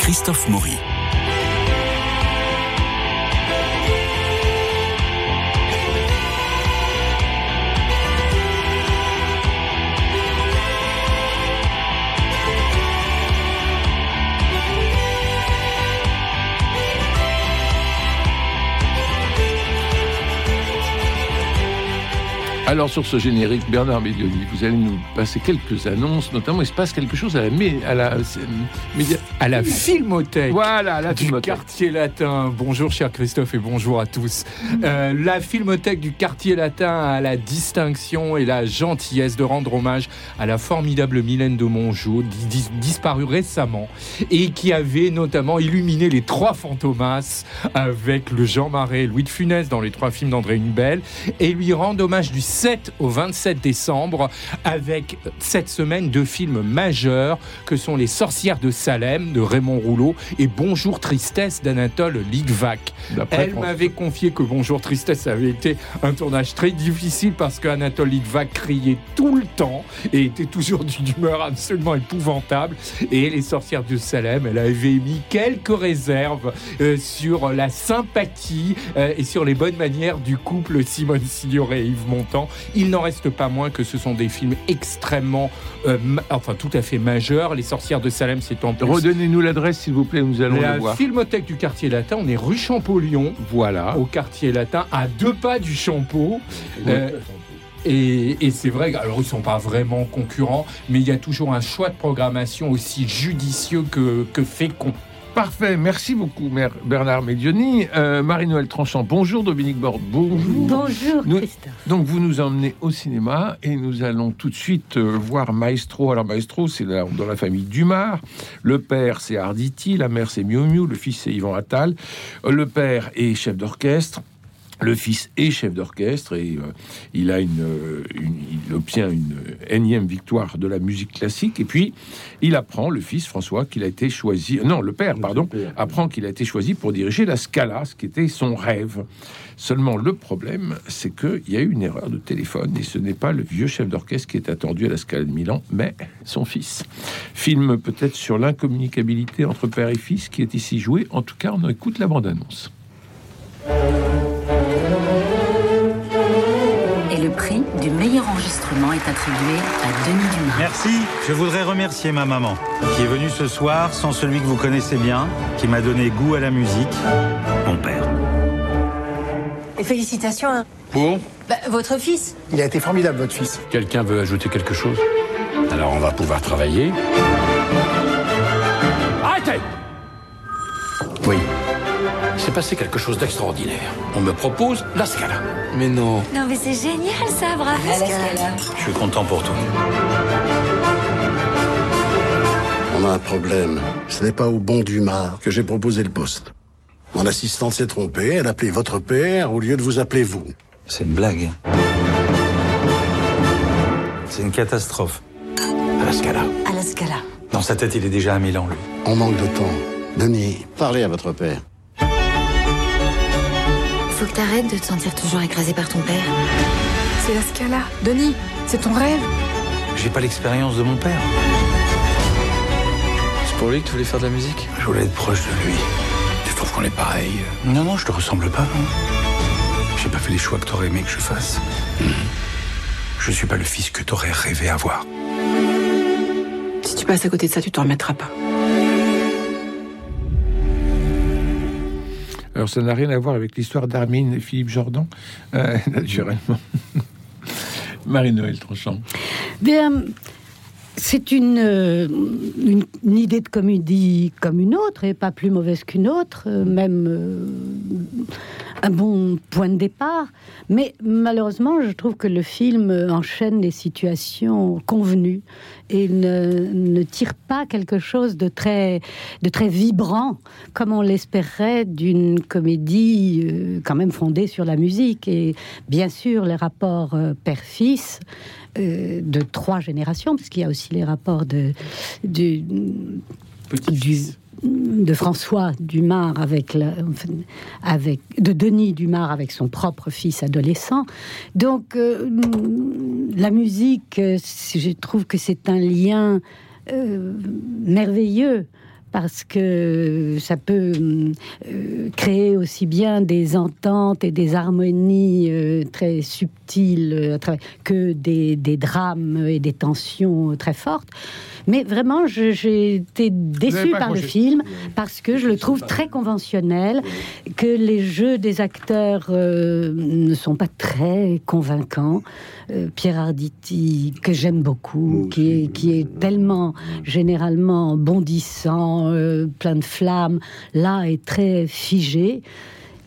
Christophe Maury. Alors sur ce générique, Bernard Médioni, vous allez nous passer quelques annonces, notamment il se passe quelque chose à la, à la, à la Filmothèque voilà, la du quartier latin. Bonjour cher Christophe et bonjour à tous. Euh, la Filmothèque du quartier latin a la distinction et la gentillesse de rendre hommage à la formidable Mylène de Mongeau, disparue récemment, et qui avait notamment illuminé les trois fantomas avec le Jean Marais Louis de Funès dans les trois films d'André Hunebelle, et lui rendre hommage du 7 au 27 décembre avec cette semaine deux films majeurs que sont Les Sorcières de Salem de Raymond Rouleau et Bonjour Tristesse d'Anatole Litvak. Elle m'avait confié que Bonjour Tristesse avait été un tournage très difficile parce qu'Anatole Litvak criait tout le temps et était toujours d'une humeur absolument épouvantable. Et Les Sorcières de Salem, elle avait mis quelques réserves euh, sur la sympathie euh, et sur les bonnes manières du couple Simone Signoret et Yves Montand il n'en reste pas moins que ce sont des films extrêmement, euh, enfin tout à fait majeurs. Les Sorcières de Salem, c'est en plus. Redonnez-nous l'adresse, s'il vous plaît, nous allons la le voir. La Filmothèque du quartier latin, on est rue Champollion. Voilà. Au quartier latin, à deux pas du Champeau. Euh, et, et c'est vrai, alors ils sont pas vraiment concurrents, mais il y a toujours un choix de programmation aussi judicieux que, que fécond. Parfait, merci beaucoup Bernard Medioni. Euh, Marie-Noël Tranchant, bonjour Dominique Borde, bonjour. Bonjour Christophe. Donc vous nous emmenez au cinéma et nous allons tout de suite euh, voir Maestro. Alors Maestro, c'est dans la famille Dumas. Le père c'est Arditi, la mère c'est Miu Miu, le fils c'est Yvan Attal. Le père est chef d'orchestre. Le fils est chef d'orchestre et euh, il a euh, une, il obtient une énième victoire de la musique classique. Et puis il apprend, le fils François, qu'il a été choisi. Non, le père, pardon, apprend qu'il a été choisi pour diriger la Scala, ce qui était son rêve. Seulement le problème, c'est qu'il y a eu une erreur de téléphone et ce n'est pas le vieux chef d'orchestre qui est attendu à la Scala de Milan, mais son fils. Film peut-être sur l'incommunicabilité entre père et fils qui est ici joué. En tout cas, on écoute la bande-annonce. Du meilleur enregistrement est attribué à Denis Dumas. Merci. Je voudrais remercier ma maman, qui est venue ce soir sans celui que vous connaissez bien, qui m'a donné goût à la musique, mon père. Et félicitations. Hein. Pour bah, Votre fils. Il a été formidable, votre fils. Quelqu'un veut ajouter quelque chose? Alors on va pouvoir travailler. Arrêtez Oui. Il s'est passé quelque chose d'extraordinaire. On me propose la Scala. Mais non. Non, mais c'est génial ça, bravo. La Scala. Je suis content pour tout. On a un problème. Ce n'est pas au bon Dumas que j'ai proposé le poste. Mon assistante s'est trompée. Elle a appelé votre père au lieu de vous appeler vous. C'est une blague. C'est une catastrophe. À la Scala. À la Scala. Dans sa tête, il est déjà à Milan, lui. On manque de temps. Denis, parlez à votre père. Faut que t'arrêtes de te sentir toujours écrasé par ton père. C'est la Scala. Denis, c'est ton rêve. J'ai pas l'expérience de mon père. C'est pour lui que tu voulais faire de la musique? Je voulais être proche de lui. Tu trouves qu'on est pareil? Non, non, je te ressemble pas, non. J'ai pas fait les choix que t'aurais aimé que je fasse. Mhm. Je suis pas le fils que t'aurais rêvé avoir. Si tu passes à côté de ça, tu t'en remettras pas. Alors ça n'a rien à voir avec l'histoire d'Armine et Philippe Jordan, euh, naturellement. Marie-Noël Tranchant. Bien, c'est une, euh, une, une, idée de comédie comme une autre, et pas plus mauvaise qu'une autre, euh, même un bon point de départ. Mais malheureusement, je trouve que le film enchaîne les situations convenues et ne, ne tire pas quelque chose de très, de très vibrant, comme on l'espérait d'une comédie euh, quand même fondée sur la musique. Et bien sûr, les rapports euh, père-fils euh, de trois générations, puisqu'il y a aussi les rapports de, du, du de François Dumas avec, la, avec de Denis Dumas avec son propre fils adolescent. Donc euh, la musique, je trouve que c'est un lien euh, merveilleux parce que ça peut euh, créer aussi bien des ententes et des harmonies euh, très subtiles euh, que des, des drames et des tensions très fortes. Mais vraiment, j'ai été déçue par le film parce que je le trouve très conventionnel, que les jeux des acteurs euh, ne sont pas très convaincants. Euh, Pierre Arditi, que j'aime beaucoup, qui est, qui est tellement généralement bondissant, euh, plein de flammes, là est très figé.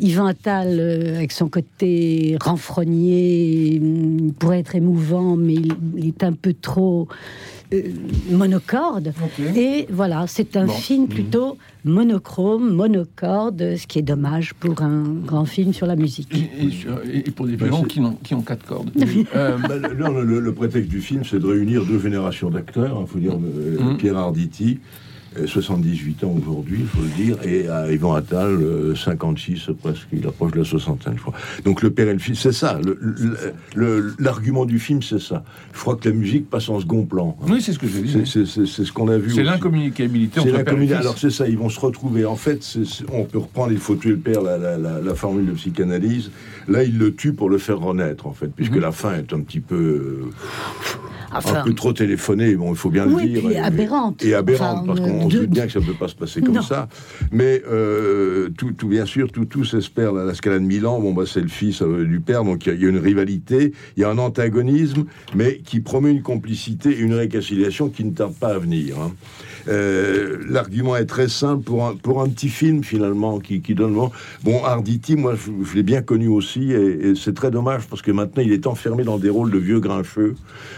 Yvan Attal, avec son côté renfrogné, hum, pourrait être émouvant, mais il est un peu trop euh, monocorde. Et voilà, c'est un Bon. film plutôt monochrome, monocorde, ce qui est dommage pour un grand film sur la musique. Et, et sur- et pour des c'est- qui qui ont quatre cordes. Euh, Bah, le- non, le, le prétexte du film, c'est de réunir deux générations d'acteurs. Il faut dire euh, Mhm. Pierre Arditi, 78 ans aujourd'hui, il faut le dire, et euh, Yvan Attal, euh, 56 presque, il approche de la soixantaine, je crois. Donc le père et le fils, c'est ça. L'argument du film, c'est ça. Je crois que la musique passe en second plan. hein. oui, c'est ce que je dis. C'est- ce qu'on a vu. C'est l'incommunicabilité C'est entre père et fils. Alors c'est ça, ils vont se retrouver. En fait, on peut reprendre, il faut tuer le père, la, la- la- la formule de psychanalyse. Là, il le tue pour le faire renaître, en fait, puisque Mhm. la fin est un petit peu, euh, Enfin, un peu trop téléphonée. Bon, il faut bien Oui, le dire. Et- aberrante. Et aberrante, Enfin, parce qu'on euh, se de- doute bien que ça ne peut pas se passer comme Non. ça. Mais euh, tout, tout, bien sûr, tout, tout s'espère. La, la Scala de Milan, bon, bah, c'est le fils euh, du père, donc il y, a- il y a une rivalité, il y a un antagonisme, mais qui promet une complicité et une réconciliation qui ne tarde pas à venir. hein. Euh, L'argument est très simple pour un, pour un petit film finalement qui, qui donne bon. Bon, Arditi, moi je, je l'ai bien connu aussi et, et c'est très dommage parce que maintenant il est enfermé dans des rôles de vieux grincheux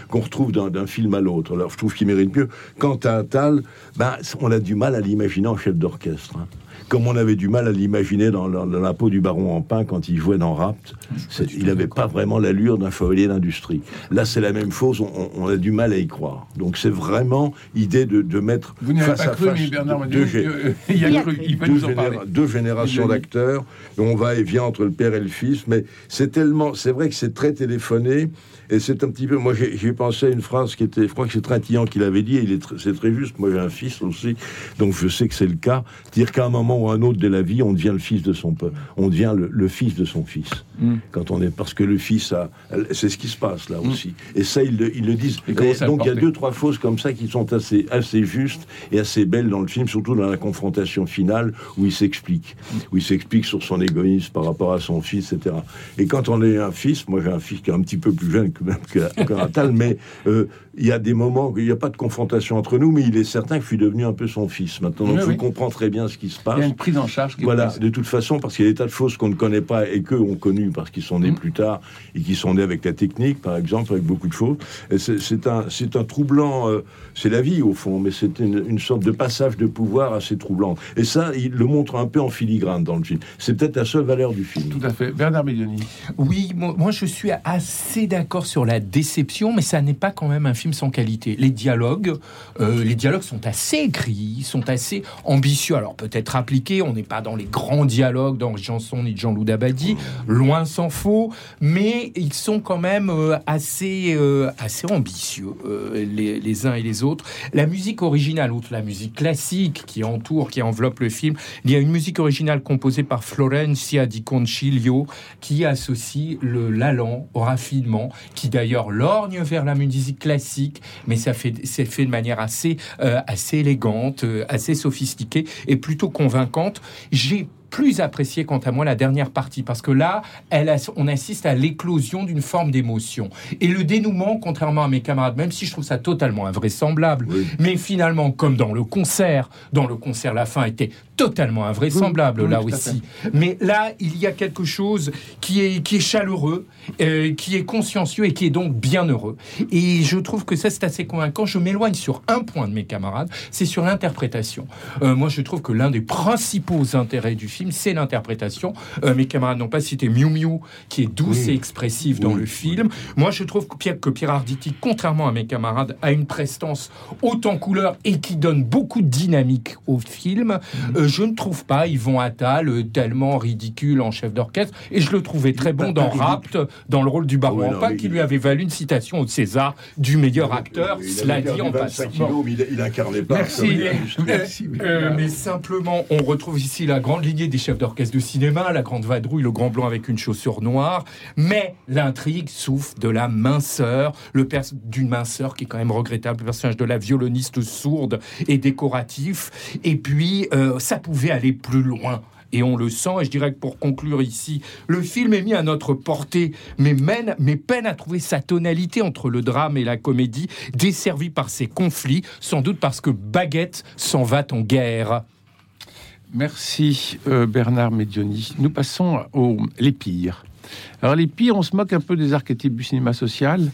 qu'on retrouve d'un film à l'autre. Alors je trouve qu'il mérite mieux. Quant à Attal, ben, on a du mal à l'imaginer en chef d'orchestre. hein. Comme on avait du mal à l'imaginer dans, la- dans la peau du baron en pain quand il jouait dans Rapt, il n'avait pas vraiment l'allure d'un chevalier d'industrie. Là, c'est la même chose, on, on a du mal à y croire. Donc, c'est vraiment idée de, de mettre Vous n'y avez face pas à cru, face mais Bernard deux, deux nous en généra- parler. deux générations d'acteurs, on va et vient entre le père et le fils, mais c'est tellement, c'est vrai que c'est très téléphoné, et c'est un petit peu, moi j'ai pensé à une phrase qui était, je crois que c'est Trintignant qui l'avait dit, et il est tr- c'est très juste, moi j'ai un fils aussi, donc je sais que c'est le cas, dire qu'à un moment ou un autre de la vie, on devient le fils de son peuple, on devient le, le fils de son fils, Mm. quand on est, parce que le fils a, c'est ce qui se passe là aussi, et ça ils le, ils le disent, Et donc il y a deux, trois choses comme ça qui sont assez, assez justes et assez belles dans le film, surtout dans la confrontation finale où il s'explique, où il s'explique sur son égoïsme par rapport à son fils, etc. Et quand on est un fils, moi j'ai un fils qui est un petit peu plus jeune que même que, que Attal, mais euh, il y a des moments où il n'y a pas de confrontation entre nous, mais il est certain que je suis devenu un peu son fils maintenant. Donc Oui, je oui. comprends très bien ce qui se Il passe. y a une prise en charge qui Voilà, de toute façon, parce qu'il y a des tas de choses qu'on ne connaît pas et qu'eux ont connues parce qu'ils sont nés Mm. plus tard et qui sont nés avec la technique, par exemple, avec beaucoup de choses. C'est- un, c'est un troublant, euh, c'est la vie au fond, mais c'est une, une sorte de passage de pouvoir assez troublant. Et ça, il le montre un peu en filigrane dans le film. C'est peut-être la seule valeur du film. Tout à fait. Bernard Médioni. Oui, moi, moi, je suis assez d'accord sur la déception, mais ça n'est pas quand même un film sans qualité. Les dialogues, euh, les dialogues sont assez écrits, sont assez ambitieux. Alors peut-être appliqués, on n'est pas dans les grands dialogues d'Henri Janson ni de Jean-Loup Dabadi, loin s'en faut, mais ils sont quand même euh, assez, euh, assez ambitieux les, uns et les autres. La musique originale, outre la musique classique qui entoure, qui enveloppe le film, il y a une musique originale composée par Florencia Di Concilio qui associe l'allant au raffinement, qui d'ailleurs lorgne vers la musique classique, mais ça fait c'est fait de manière assez euh, assez élégante, euh, assez sophistiquée et plutôt convaincante. J'ai plus apprécié quant à moi la dernière partie parce que là, elle a- on assiste à l'éclosion d'une forme d'émotion et le dénouement, contrairement à mes camarades, même si je trouve ça totalement invraisemblable, Oui. mais finalement comme dans le concert, dans le concert la fin était totalement invraisemblable Oui, là aussi. Mais là, il y a quelque chose qui est qui est chaleureux, euh, qui est consciencieux et qui est donc bien heureux. Et je trouve que ça c'est assez convaincant. Je m'éloigne sur un point de mes camarades, c'est sur l'interprétation. Euh, moi, je trouve que l'un des principaux intérêts du film c'est l'interprétation. Euh, mes camarades n'ont pas cité Miu Miu, qui est douce Oui. et expressive dans le film. Moi, je trouve que Pierre, que Pierre Arditi, contrairement à mes camarades, a une prestance haute en couleur et qui donne beaucoup de dynamique au film. Mhm. Euh, je ne trouve pas Yvon Attal euh, tellement ridicule en chef d'orchestre. Et je le trouvais très bon dans Rapt, dans le rôle du baron oui, mais qui lui avait valu une citation au César du meilleur acteur. Il Cela dit en 25 passant. kilos, mais il, il incarnait pas. Merci. Euh, mais simplement, on retrouve ici la grande lignée des chefs d'orchestre de cinéma, la grande vadrouille, le grand blanc avec une chaussure noire. Mais l'intrigue souffre de la minceur, le d'une minceur qui est quand même regrettable, le personnage de la violoniste sourde et décoratif. Et puis, euh, ça pouvait aller plus loin. Et on le sent, et je dirais que pour conclure ici, le film est mis à notre portée, mais, mène, mais peine à trouver sa tonalité entre le drame et la comédie, desservi par ses conflits, sans doute parce que Baguette s'en va en guerre. Merci euh, Bernard Medioni. Nous passons aux les pires. Alors les pires, on se moque un peu des archétypes du cinéma social.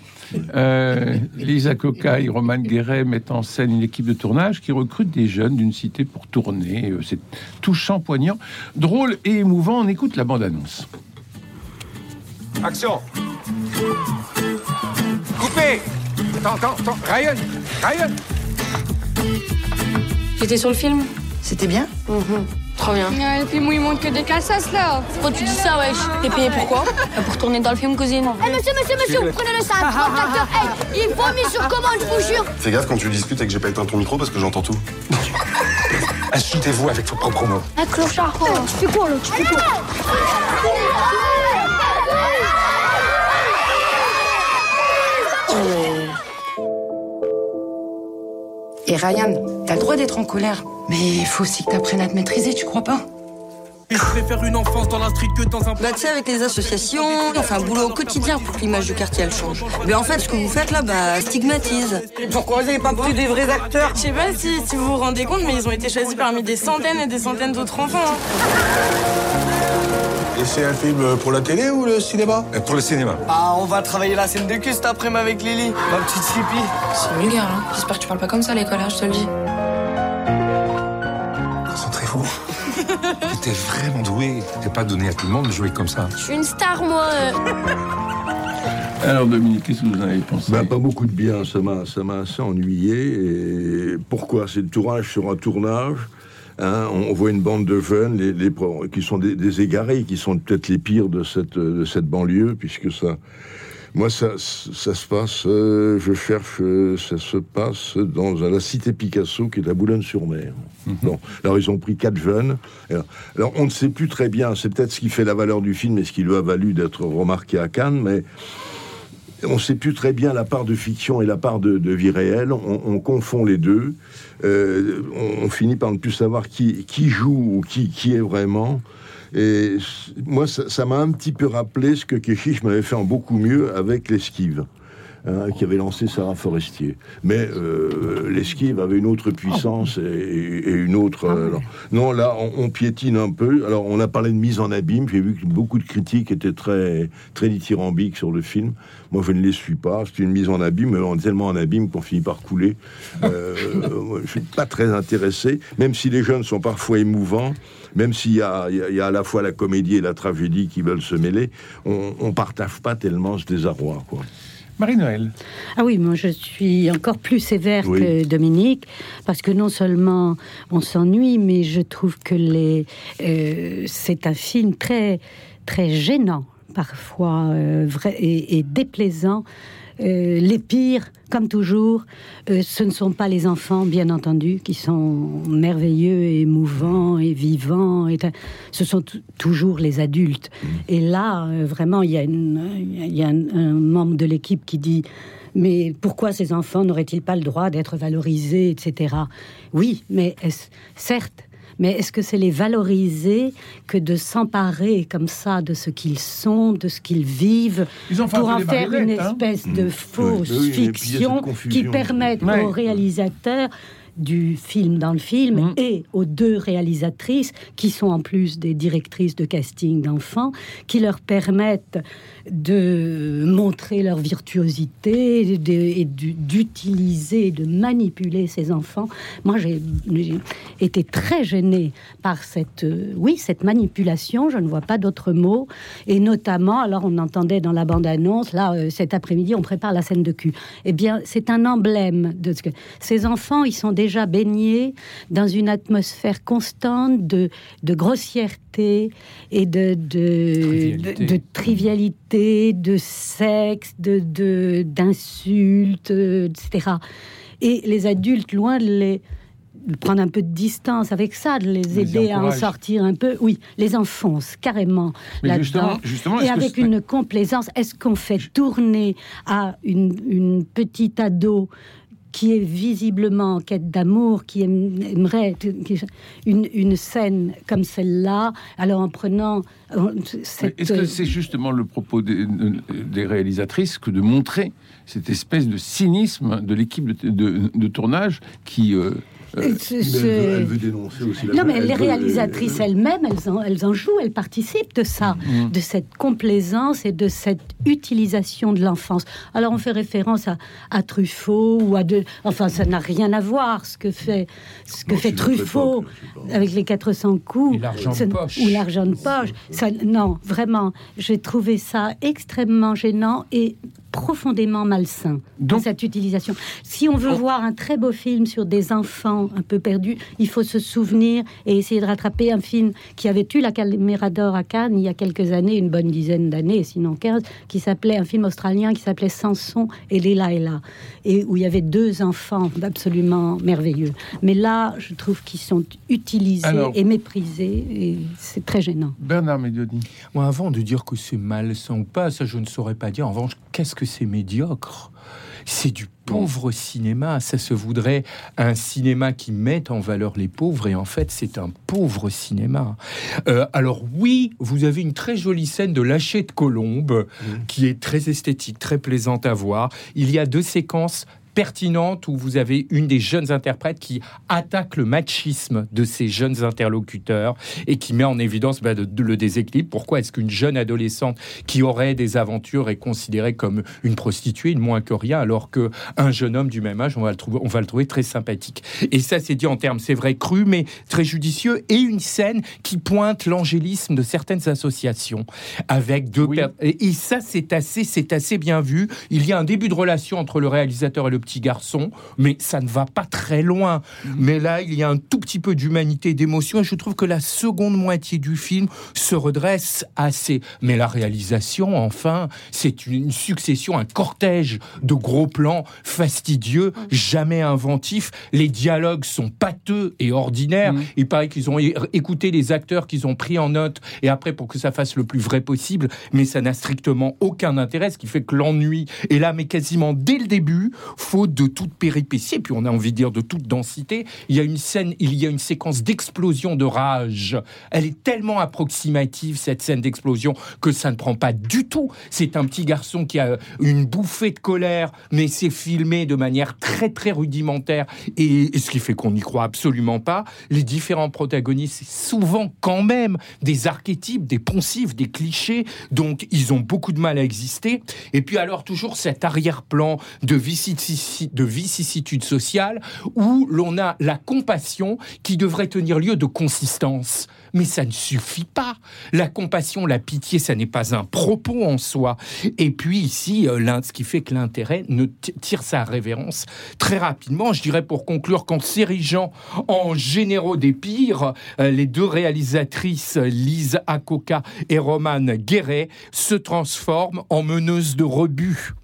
Euh, Lisa Coca et Roman Guéret mettent en scène une équipe de tournage qui recrute des jeunes d'une cité pour tourner. Euh, C'est touchant, poignant, drôle et émouvant. On écoute la bande-annonce. Action Coupé Attends, attends, attends. Ryan Ryan J'étais sur le film C'était bien? Trop bien. et puis moi, il montre que des casasses là. Pourquoi tu dis ça, wesh T'es payé pourquoi Pour tourner dans le film Cousine. Eh monsieur, monsieur, monsieur, prenez le sac, hey, il faut mis sur commande, je vous jure. Fais gaffe quand tu discutes et que j'ai pas éteint ton micro parce que j'entends tout. Insultez-vous avec vos propres mots. Un clochard. Oh, tu fais quoi là Tu fais quoi Et Ryan, t'as le droit d'être en colère, mais il faut aussi que t'apprennes à te maîtriser, tu crois pas? Et je préfère une enfance dans la street que dans un... Bah, tu sais, avec les associations, on fait un boulot au quotidien pour que l'image du quartier, elle change. Mais en fait, ce que vous faites là, bah, stigmatise. Pourquoi vous avez pas pris des vrais acteurs? Je sais pas si, si vous vous rendez compte, mais ils ont été choisis parmi des centaines et des centaines d'autres enfants. hein. Et c'est un film pour la télé ou le cinéma? Pour le cinéma. Ah, on va travailler la scène de cul cet après-midi avec Lily, ma petite Sleepy. C'est vulgaire, hein. J'espère que tu parles pas comme ça à l'école, hein, je te le dis. J'étais vraiment doué. C'était pas donné à tout le monde de jouer comme ça. Je suis une star, moi. Alors Dominique, qu'est-ce que vous en avez pensé? Ben, pas beaucoup de bien, ça m'a, ça m'a assez ennuyé. Et pourquoi? C'est le tournage sur un tournage. hein, on voit une bande de jeunes, les, les pro- qui sont des, des égarés, qui sont peut-être les pires de cette, de cette banlieue, puisque ça, moi, ça, ça se passe, euh, je cherche, euh, ça se passe dans la cité Picasso, qui est à Boulogne-sur-Mer. Bon, alors ils ont pris quatre jeunes. Alors, alors, on ne sait plus très bien, c'est peut-être ce qui fait la valeur du film et ce qui lui a valu d'être remarqué à Cannes, mais on ne sait plus très bien la part de fiction et la part de, de vie réelle. On, on confond les deux. Euh, on, on finit par ne plus savoir qui, qui joue ou qui, qui est vraiment. Et moi, ça ça m'a un petit peu rappelé ce que Keshish m'avait fait en beaucoup mieux avec l'esquive. Hein, qui avait lancé Sarah Forestier. Mais euh, l'esquive avait une autre puissance et, et une autre. euh, alors, non, là, on, on piétine un peu. Alors, on a parlé de mise en abîme. J'ai vu que beaucoup de critiques étaient très, très dithyrambiques sur le film. Moi, je ne les suis pas. C'est une mise en abîme, mais on est tellement en abîme qu'on finit par couler. Euh, moi, je suis pas très intéressé, même si les jeunes sont parfois émouvants, même s'il y y a- à la fois la comédie et la tragédie qui veulent se mêler, on, on partage pas tellement ce désarroi, quoi. Marie-Noël. Ah oui, moi je suis encore plus sévère Oui. que Dominique, parce que non seulement on s'ennuie, mais je trouve que les, euh, c'est un film très, très gênant, parfois, euh, vrai, et, et déplaisant. Euh, les pires, comme toujours, euh, ce ne sont pas les enfants, bien entendu, qui sont merveilleux, et émouvants et vivants. Et, ce sont toujours les adultes. Et là, euh, vraiment, il y a, une- il y a un, un membre de l'équipe qui dit mais pourquoi ces enfants n'auraient-ils pas le droit d'être valorisés, etc. Oui, mais est-ce- certes, mais est-ce que c'est les valoriser que de s'emparer comme ça de ce qu'ils sont, de ce qu'ils vivent, pour en faire une hein. espèce de Mmh. fausse Oui, oui, fiction qui permette Ouais. aux réalisateurs du film dans le film Mm. et aux deux réalisatrices qui sont en plus des directrices de casting d'enfants qui leur permettent de montrer leur virtuosité et de- et du- d'utiliser, de manipuler ces enfants. Moi, j'ai été très gênée par cette, euh, oui, cette manipulation. Je ne vois pas d'autre mot. Et notamment, alors on entendait dans la bande-annonce, là, euh, cet après-midi, on prépare la scène de cul. Eh bien, c'est un emblème de ce que ces enfants, ils sont déjà baignés dans une atmosphère constante de, de grossièreté et de, de, Trivialité. de, de trivialité, de sexe, de de- d'insultes, euh, etc. Et les adultes, loin de les prendre un peu de distance avec ça, de les Les aider à en sortir un peu, oui, les enfonce carrément là-dedans. Et que avec une complaisance, est-ce qu'on fait tourner à une, une petite ado qui est visiblement en quête d'amour, qui aime- aimerait une, une scène comme celle-là, alors en prenant euh, cette... Est-ce que c'est justement le propos des, réalisatrices que de montrer cette espèce de cynisme de l'équipe de tournage qui... euh, euh, Ce- Mais ce- elle, veut, elle veut dénoncer aussi la Non, mais elle les veut- réalisatrices elles-mêmes, elles en, elles en jouent, elles participent de ça, Mm. de cette complaisance et de cette utilisation de l'enfance. Alors on fait référence à, à Truffaut ou à de, enfin ça n'a rien à voir ce que fait ce que fait Truffaut avec les 400 coups de poche. ou l'argent de poche. Ça, non, vraiment, j'ai trouvé ça extrêmement gênant et profondément malsain dans cette utilisation. Si on veut voir un très beau film sur des enfants un peu perdus, il faut se souvenir et essayer de rattraper un film qui avait eu la caméra d'or à Cannes il y a quelques années, une bonne dizaine d'années, sinon 15, qui s'appelait un film australien qui s'appelait Samson et Léla et là, et où il y avait deux enfants absolument merveilleux. Mais là, je trouve qu'ils sont utilisés Alors- et méprisés et c'est très gênant. Bernard Medioni. Moi, avant de dire que c'est malsain ou pas, ça je ne saurais pas dire. En revanche, qu'est-ce que c'est médiocre C'est du pauvre cinéma. Ça se voudrait un cinéma qui met en valeur les pauvres, et en fait, c'est un pauvre cinéma. Euh, alors oui, vous avez une très jolie scène de lâcher de colombe qui est très esthétique, très plaisante à voir. Il y a deux séquences pertinente où vous avez une des jeunes interprètes qui attaque le machisme de ces jeunes interlocuteurs et qui met en évidence bah, de- de- le déséquilibre. Pourquoi est-ce qu'une jeune adolescente qui aurait des aventures est considérée comme une prostituée, une moins que rien, alors que un jeune homme du même âge, on va le trouver, on va le trouver très sympathique? Et ça, c'est dit en termes, c'est vrai, cru, mais très judicieux. Et une scène qui pointe l'angélisme de certaines associations avec deux et ça, c'est assez, c'est assez bien vu. Il y a un début de relation entre le réalisateur et le petit garçon, mais ça ne va pas très loin. Mais là, il y a un tout petit peu d'humanité, d'émotion, et je trouve que la seconde moitié du film se redresse assez. Mais la réalisation, enfin, c'est une, succession, un cortège de gros plans fastidieux, jamais inventifs. Les dialogues sont pâteux et ordinaires. Il paraît qu'ils ont écouté les acteurs qu'ils ont pris en note, et après pour que ça fasse le plus vrai possible, mais ça n'a strictement aucun intérêt, ce qui fait que l'ennui est là, mais quasiment dès le début, de toute péripétie, et puis on a envie de dire de toute densité, il y a une scène, il y a une séquence d'explosion de rage. Elle est tellement approximative, cette scène d'explosion, que ça ne prend pas du tout. C'est un petit garçon qui a une bouffée de colère, mais c'est filmé de manière très très rudimentaire, et, ce qui fait qu'on n'y croit absolument pas. Les différents protagonistes, c'est souvent quand même des archétypes, des poncifs, des clichés, donc ils ont beaucoup de mal à exister. Et puis alors toujours cet arrière-plan de, vicissi- de vicissitude sociale où l'on a la compassion qui devrait tenir lieu de consistance. Mais ça ne suffit pas. La compassion, la pitié, ça n'est pas un propos en soi. Et puis ici, euh, ce qui fait que l'intérêt ne tire sa révérence très rapidement. Je dirais pour conclure qu'en s'érigeant en généraux des pires, euh, les deux réalisatrices, Lise Akoka et Romane Guéret, se transforment en meneuses de rebut.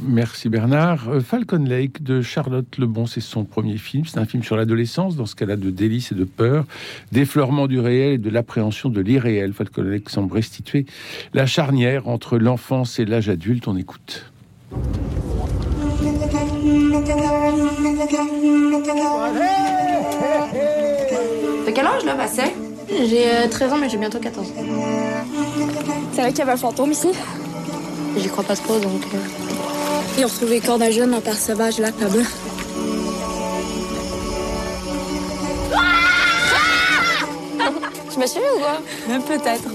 Merci Bernard. Euh, Falcon Lake de Charlotte Lebon, c'est son premier film. C'est un film sur l'adolescence, dans ce cas-là de délices et de peur, d'effleurement du réel et de l'appréhension de l'irréel. Falcon Lake semble restituer la charnière entre l'enfance et l'âge adulte. On écoute. T'as quel âge là, Basset? J'ai euh, 13 ans, mais j'ai bientôt 14. C'est vrai qu'il y avait un fantôme ici? J'y crois pas trop donc. euh, ils ont retrouvé le corps d'un jeune en terre sauvage, là, là-bas. Ah Je me suis ou quoi? Peut-être.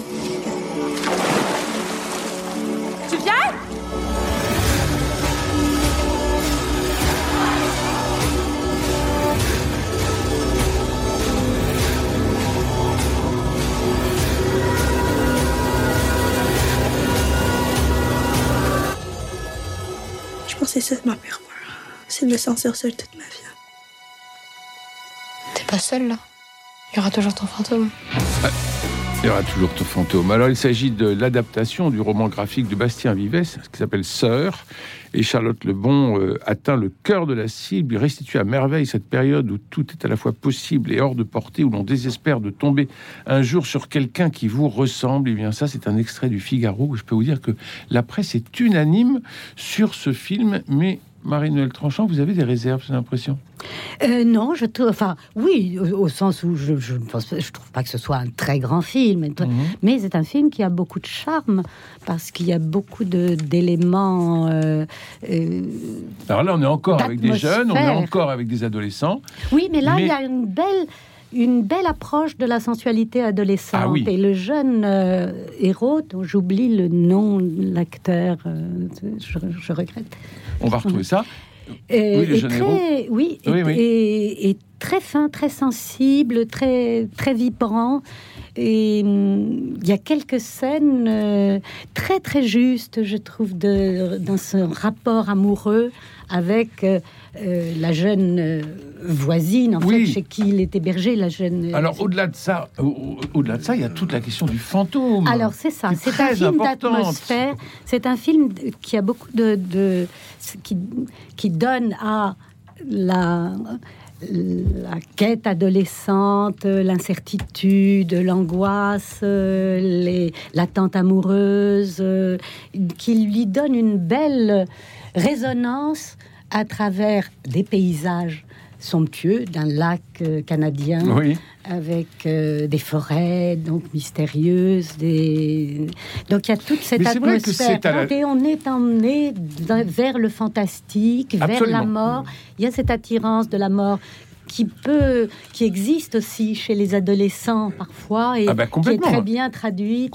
C'était ma pire peur. C'est de me sentir seule toute ma vie. T'es pas seule là. Il y aura toujours ton fantôme. Il y aura toujours ton fantôme. Alors, il s'agit de l'adaptation du roman graphique de Bastien Vives, ce qui s'appelle Sœur. Et Charlotte Lebon euh, atteint le cœur de la cible, il restitue à merveille cette période où tout est à la fois possible et hors de portée, où l'on désespère de tomber un jour sur quelqu'un qui vous ressemble. Et bien, ça, c'est un extrait du Figaro. Je peux vous dire que la presse est unanime sur ce film, mais Marie-Noël Tranchant, vous avez des réserves, j'ai l'impression. Euh, non, je trouve, enfin, oui, au, au sens où je, je pas- je trouve pas que ce soit un très grand film, mais, Mhm. mais c'est un film qui a beaucoup de charme parce qu'il y a beaucoup de d'éléments. euh, euh, Alors là, on est encore avec des jeunes, on est encore avec des adolescents. Oui, mais là, Mais- il y a une belle, une belle approche de la sensualité adolescente. Ah oui. Et le jeune euh, héros, dont j'oublie le nom de l'acteur, euh, je, je regrette. On va retrouver ça. Euh, Oui, le est jeune très, héros. Oui, Oui, est, oui. est- est très fin, très sensible, très, très vibrant. Et hum, il y a quelques scènes euh, très, très justes, je trouve, de, dans ce rapport amoureux avec euh, euh, la jeune euh, voisine, en Oui. fait, chez qui il est hébergé, la jeune. Alors, au-delà de ça, au- au- au-delà de ça, il y a toute la question du fantôme. Alors c'est ça, c'est un film d'atmosphère, c'est un film qui a beaucoup de, de- qui, qui donne à la la quête adolescente, l'incertitude, l'angoisse, l'attente amoureuse, qui lui donne une belle résonance à travers des paysages somptueux d'un lac euh, canadien Oui. avec euh, des forêts donc mystérieuses des donc il y a toute cette Mais atmosphère. la- et on est emmené vers le fantastique vers la mort. Il y a cette attirance de la mort qui peut qui existe aussi chez les adolescents parfois et Ah bah, qui est très bien traduite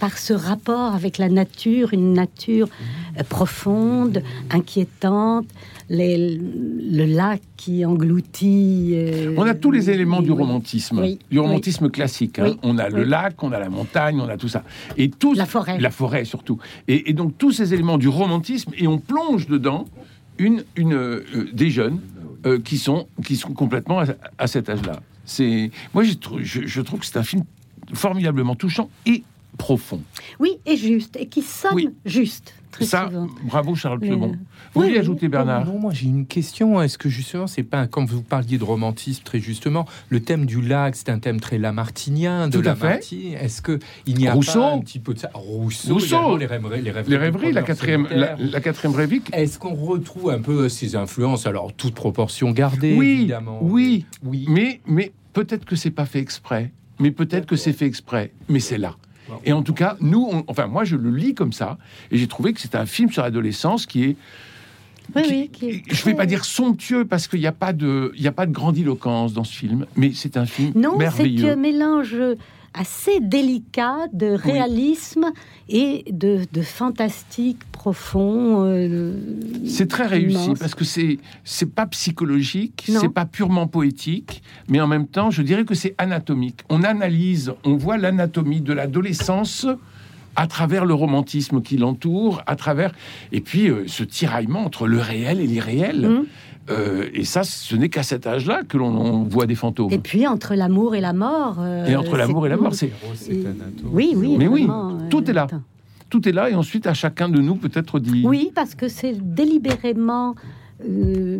par ce rapport avec la nature une nature euh, profonde inquiétante les- le lac qui engloutit euh, On a tous les éléments du romantisme, Oui, du romantisme classique. hein. On a le lac, on a la montagne, on a tout ça. Et tous, La forêt. La forêt surtout. Et, et donc tous ces éléments du romantisme, et on plonge dedans une, une, euh, des jeunes euh, qui, sont, qui sont complètement à, à cet âge-là. C'est Moi, je, je trouve que c'est un film formidablement touchant et profond. Oui, et juste, et qui sonne juste. Très Ça, souvent. bravo Charles Mais, Lebon. euh, Vous oui, voulez ajouter, Bernard Non, moi j'ai une question. Est-ce que justement, c'est pas quand vous parliez de romantisme très justement, le thème du lac, c'est un thème très lamartinien de Tout à fait. Lamartine. Est-ce que il n'y a Rousseau. pas un petit peu de ça? Rousseau, Rousseau. les rêveries, les rêveries, Les du rêveries, la quatrième, la, quatrième rêverie. Est-ce qu'on retrouve un peu ces influences Alors toute proportion gardée, Oui, évidemment. oui, oui. Mais, mais peut-être que c'est pas fait exprès. Mais peut-être que c'est fait exprès. Mais c'est là. Et en tout cas, nous, on- enfin, moi, je le lis comme ça, et j'ai trouvé que c'est un film sur l'adolescence qui est. Oui, qui- oui, qui est Je vais pas dire somptueux parce qu'il n'y a pas de, il y a pas de grandiloquence dans ce film, mais c'est un film Non, c'est merveilleux. un mélange assez délicat de réalisme et de, de fantastique profond. euh, C'est très réussi parce que c'est c'est pas psychologique, c'est pas purement poétique, mais en même temps, je dirais que c'est anatomique. On analyse, on voit l'anatomie de l'adolescence à travers le romantisme qui l'entoure, à travers et puis euh, ce tiraillement entre le réel et l'irréel. Mhm. Euh, et ça, ce n'est qu'à cet âge-là que l'on on voit des fantômes. Et puis entre l'amour et la mort. euh, Et entre l'amour et la mort, c'est. Oui, oui. Mais oui, vraiment, tout est là. Tout est là, et ensuite à chacun de nous peut-être dit. Oui, parce que c'est délibérément euh,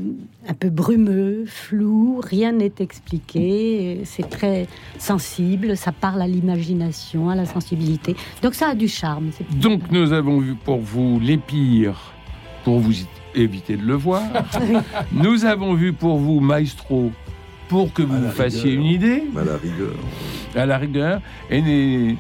un peu brumeux, flou, rien n'est expliqué, c'est très sensible, ça parle à l'imagination, à la sensibilité. Donc ça a du charme. Donc nous avons vu pour vous les pires, pour vous éviter de le voir. nous avons vu pour vous Maestro, pour que vous la fassiez rigueur. une idée, À la rigueur. à la rigueur. Et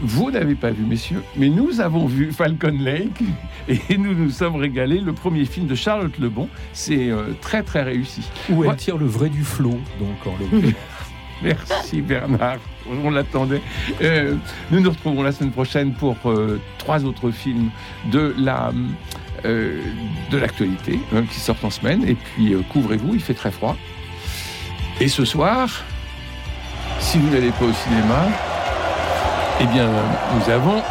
vous n'avez pas vu, messieurs, mais nous avons vu Falcon Lake et nous nous sommes régalés. Le premier film de Charlotte Lebon, c'est euh, très très réussi. Où elle Ouais. tire le vrai du flot, donc en l'occurrence. Merci Bernard, on l'attendait. Euh, nous nous retrouvons la semaine prochaine pour euh, trois autres films de la de l'actualité hein, qui sortent en semaine. Et puis couvrez-vous, il fait très froid. Et ce soir, si vous n'allez pas au cinéma, eh bien nous avons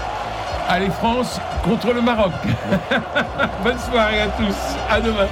Allez France contre le Maroc. Bonne soirée à tous. À demain.